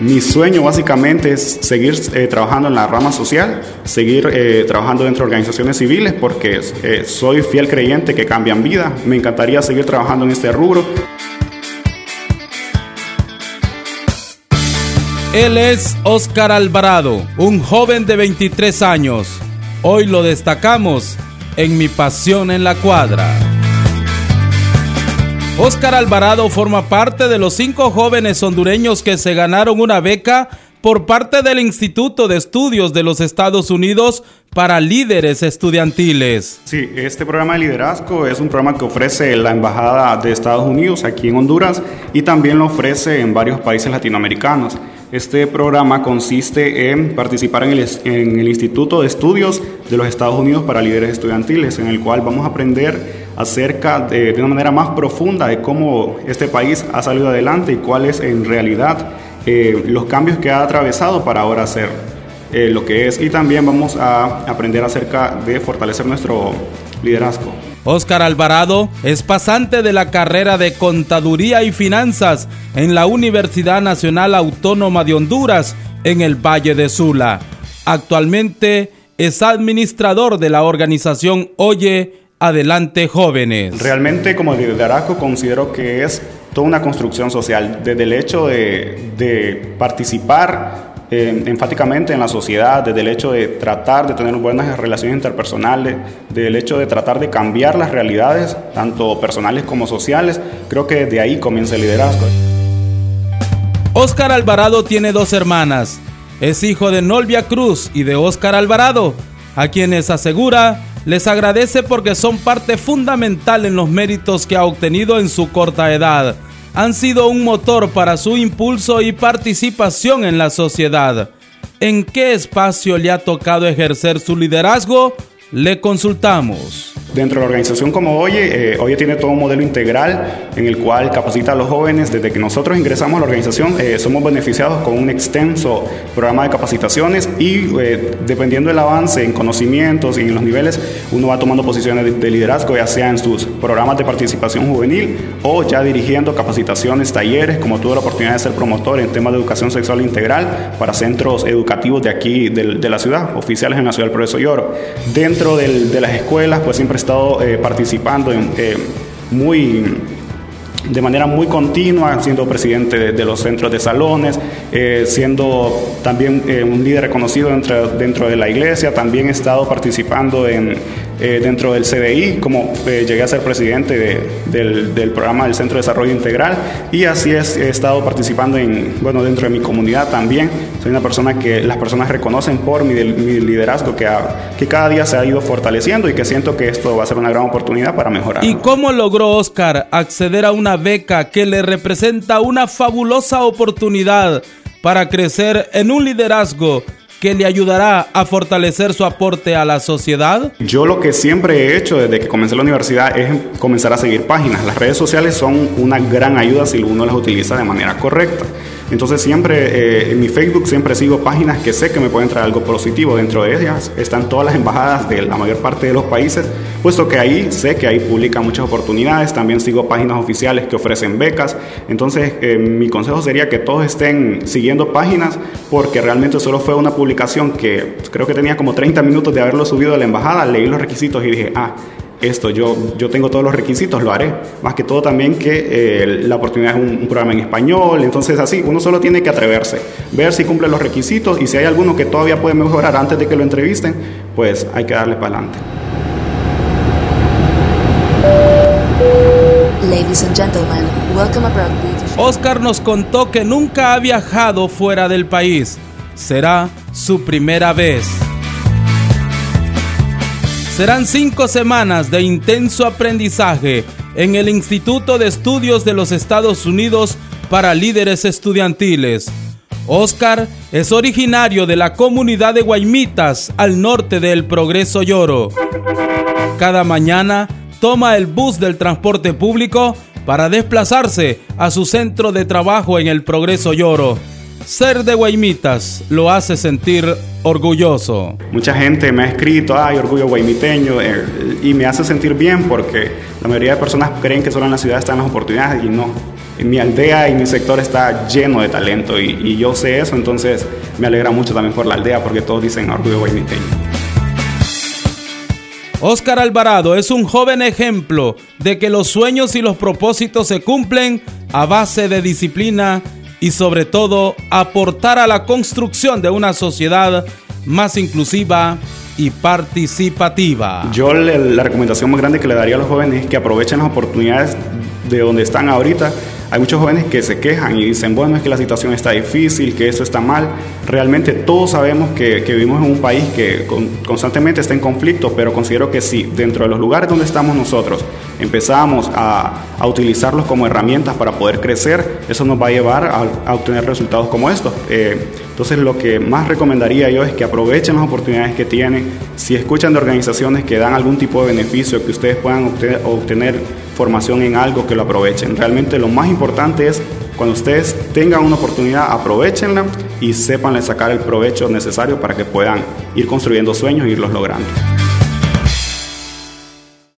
Mi sueño básicamente es seguir eh, trabajando en la rama social, seguir eh, trabajando dentro de organizaciones civiles porque eh, soy fiel creyente que cambian vida. Me encantaría seguir trabajando en este rubro. Él es Óscar Alvarado, un joven de 23 años. Hoy lo destacamos en Mi Pasión en la Cuadra. Óscar Alvarado forma parte de los cinco jóvenes hondureños que se ganaron una beca por parte del Instituto de Estudios de los Estados Unidos para líderes estudiantiles. Sí, este programa de liderazgo es un programa que ofrece la Embajada de Estados Unidos aquí en Honduras y también lo ofrece en varios países latinoamericanos. Este programa consiste en participar en el, en el Instituto de Estudios de los Estados Unidos para líderes estudiantiles, en el cual vamos a aprender acerca de, de, una manera más profunda de cómo este país ha salido adelante y cuáles en realidad eh, los cambios que ha atravesado para ahora ser eh, lo que es. Y también vamos a aprender acerca de fortalecer nuestro liderazgo. Óscar Alvarado es pasante de la carrera de Contaduría y Finanzas en la Universidad Nacional Autónoma de Honduras en el Valle de Sula. Actualmente es administrador de la organización Oye Adelante jóvenes. Realmente como liderazgo considero que es toda una construcción social, desde el hecho de, de participar eh, enfáticamente en la sociedad, desde el hecho de tratar de tener buenas relaciones interpersonales, del hecho de tratar de cambiar las realidades, tanto personales como sociales, creo que desde ahí comienza el liderazgo. Óscar Alvarado tiene dos hermanas, es hijo de Nolvia Cruz y de Óscar Alvarado, a quienes asegura les agradece porque son parte fundamental en los méritos que ha obtenido en su corta edad. Han sido un motor para su impulso y participación en la sociedad. ¿En qué espacio le ha tocado ejercer su liderazgo? Le consultamos. Dentro de la organización como Oye, eh, tiene todo un modelo integral en el cual capacita a los jóvenes. Desde que nosotros ingresamos a la organización, eh, somos beneficiados con un extenso programa de capacitaciones y eh, dependiendo del avance en conocimientos y en los niveles, uno va tomando posiciones de, de, liderazgo, ya sea en sus programas de participación juvenil o ya dirigiendo capacitaciones, talleres, como tuve la oportunidad de ser promotor en temas de educación sexual integral para centros educativos de aquí, de, la ciudad, oficiales en la ciudad del Progreso y. Dentro de las escuelas, pues siempre he estado eh, participando en, eh, muy de manera muy continua, siendo presidente de, los centros de salones, eh, siendo también un líder reconocido dentro, dentro de la iglesia, también he estado participando en, eh, dentro del CDI, como llegué a ser presidente de, del, del, programa del Centro de Desarrollo Integral y así es, he estado participando en, bueno, dentro de mi comunidad también. Soy una persona que las personas reconocen por mi, mi liderazgo, que, ha, que cada día se ha ido fortaleciendo y que siento que esto va a ser una gran oportunidad para mejorar. ¿Y cómo logró Oscar acceder a una beca que le representa una fabulosa oportunidad para crecer en un liderazgo que le ayudará a fortalecer su aporte a la sociedad? Yo lo que siempre he hecho desde que comencé la universidad es comenzar a seguir páginas. Las redes sociales son una gran ayuda si uno las utiliza de manera correcta. Entonces siempre eh, en mi Facebook siempre sigo páginas que sé que me pueden traer algo positivo. Dentro de ellas están todas las embajadas de la mayor parte de los países, puesto que ahí sé que ahí publican muchas oportunidades. También sigo páginas oficiales que ofrecen becas. Entonces eh, mi consejo sería que todos estén siguiendo páginas porque realmente solo fue una publicación que creo que tenía como 30 minutos de haberlo subido a la embajada. Leí los requisitos y dije, ah, esto, yo, yo tengo todos los requisitos, lo haré. Más que todo también que eh, la oportunidad es un, un, programa en español, entonces así, uno solo tiene que atreverse, ver si cumple los requisitos y si hay alguno que todavía puede mejorar antes de que lo entrevisten, pues hay que darle para adelante. Ladies and gentlemen, welcome aboard. Oscar nos contó que nunca ha viajado fuera del país. Será su primera vez. Serán cinco semanas de intenso aprendizaje en el Instituto de Estudios de los Estados Unidos para Líderes Estudiantiles. Oscar es originario de la comunidad de Guaymitas, al norte del Progreso Lloro. Cada mañana toma el bus del transporte público para desplazarse a su centro de trabajo en el Progreso Lloro. Ser de Guaymitas lo hace sentir orgulloso. Mucha gente me ha escrito, ay, orgullo guaymiteño, eh, y me hace sentir bien porque la mayoría de personas creen que solo en la ciudad están las oportunidades y no. mi aldea y mi sector está lleno de talento y, yo sé eso, entonces me alegra mucho también por la aldea porque todos dicen orgullo guaymiteño. Oscar Alvarado es un joven ejemplo de que los sueños y los propósitos se cumplen a base de disciplina y sobre todo aportar a la construcción de una sociedad más inclusiva y participativa. Yo la recomendación más grande que le daría a los jóvenes es que aprovechen las oportunidades de donde están ahorita hay muchos jóvenes que se quejan y dicen, bueno, es que la situación está difícil, que eso está mal. Realmente todos sabemos que, vivimos en un país que constantemente está en conflicto, pero considero que si dentro de los lugares donde estamos nosotros empezamos a, utilizarlos como herramientas para poder crecer, eso nos va a llevar a, obtener resultados como estos. Eh, entonces lo que más recomendaría yo es que aprovechen las oportunidades que tienen, si escuchan de organizaciones que dan algún tipo de beneficio, que ustedes puedan obtener formación en algo que lo aprovechen. Realmente lo más importante es cuando ustedes tengan una oportunidad, aprovechenla y sepan sacar el provecho necesario para que puedan ir construyendo sueños e irlos logrando.